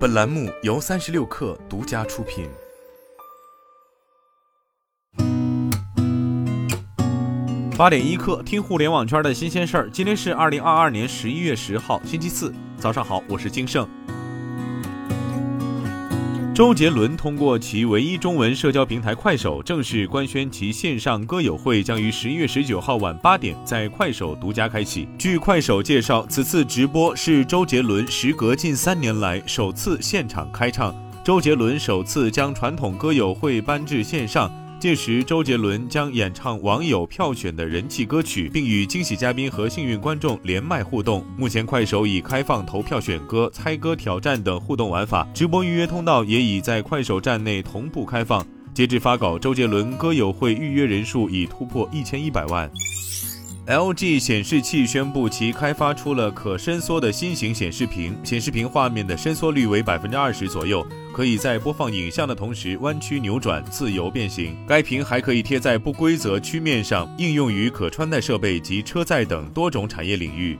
本栏目由三十六氪独家出品。八点一刻，听互联网圈的新鲜事儿。今天是二零二二年十一月十号，星期四，早上好，我是金盛。周杰伦通过其唯一中文社交平台快手正式官宣，其线上歌友会将于十一月十九号晚八点在快手独家开启。据快手介绍，此次直播是周杰伦时隔近三年来首次现场开唱，周杰伦首次将传统歌友会搬至线上。届时，周杰伦将演唱网友票选的人气歌曲，并与惊喜嘉宾和幸运观众连麦互动。目前，快手已开放投票选歌、猜歌挑战等互动玩法，直播预约通道也已在快手站内同步开放。截至发稿，周杰伦歌友会预约人数已突破一千一百万。LG 显示器宣布，其开发出了可伸缩的新型显示屏，显示屏画面的伸缩率为百分之二十左右，可以在播放影像的同时弯曲扭转、自由变形。该屏还可以贴在不规则曲面上，应用于可穿戴设备及车载等多种产业领域。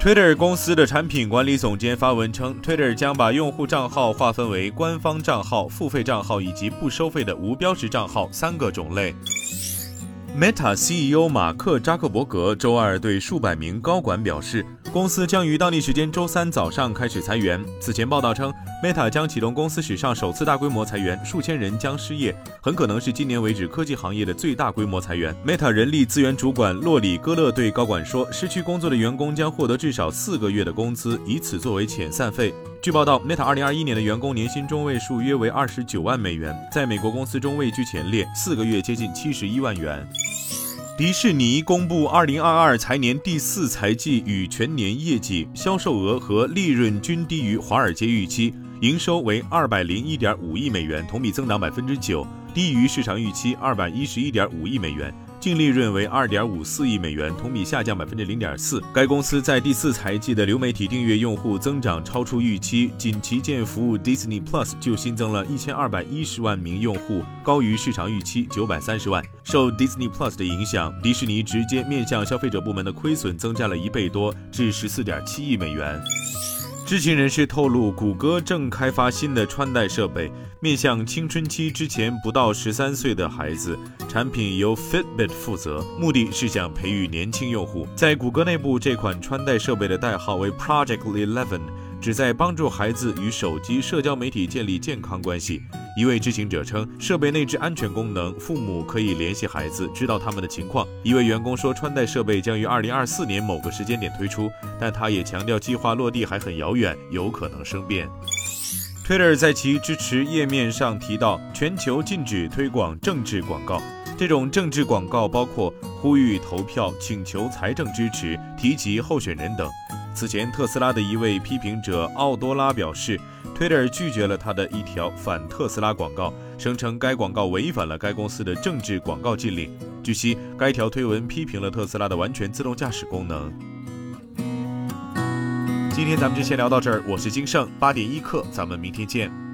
Twitter 公司的产品管理总监发文称，Twitter 将把用户账号划分为官方账号、付费账号以及不收费的无标识账号三个种类。Meta CEO 马克扎克伯格周二对数百名高管表示，公司将于当地时间周三早上开始裁员。此前报道称，Meta 将启动公司史上首次大规模裁员，数千人将失业，很可能是今年为止科技行业的最大规模裁员。Meta 人力资源主管洛里戈勒对高管说，失去工作的员工将获得至少四个月的工资，以此作为遣散费。据报道，Meta 2021年的员工年薪中位数约为二十九万美元，在美国公司中位居前列，四个月接近七十一万元。迪士尼公布二零二二财年第四财季与全年业绩，销售额和利润均低于华尔街预期，营收为201.5亿美元，同比增长百分之九，低于市场预期211.5亿美元。净利润为二点五四亿美元，同比下降百分之零点四。该公司在第四财季的流媒体订阅用户增长超出预期，仅旗舰服务 Disney Plus 就新增了一千二百一十万名用户，高于市场预期九百三十万。受 Disney Plus 的影响，迪士尼直接面向消费者部门的亏损增加了一倍多，至十四点七亿美元。知情人士透露，谷歌正开发新的穿戴设备，面向青春期之前不到十三岁的孩子。产品由 Fitbit 负责，目的是想培育年轻用户。在谷歌内部，这款穿戴设备的代号为 Project Eleven。旨在帮助孩子与手机社交媒体建立健康关系。一位知情者称，设备内置安全功能，父母可以联系孩子，知道他们的情况。一位员工说，穿戴设备将于二零二四年某个时间点推出，但他也强调计划落地还很遥远，有可能生变。Twitter 在其支持页面上提到，全球禁止推广政治广告。这种政治广告包括呼吁投票、请求财政支持、提及候选人等。此前，特斯拉的一位批评者奥多拉表示，Twitter 拒绝了他的一条反特斯拉广告，声称该广告违反了该公司的政治广告禁令。据悉，该条推文批评了特斯拉的完全自动驾驶功能。今天咱们就先聊到这儿，我是金盛，八点一刻，咱们明天见。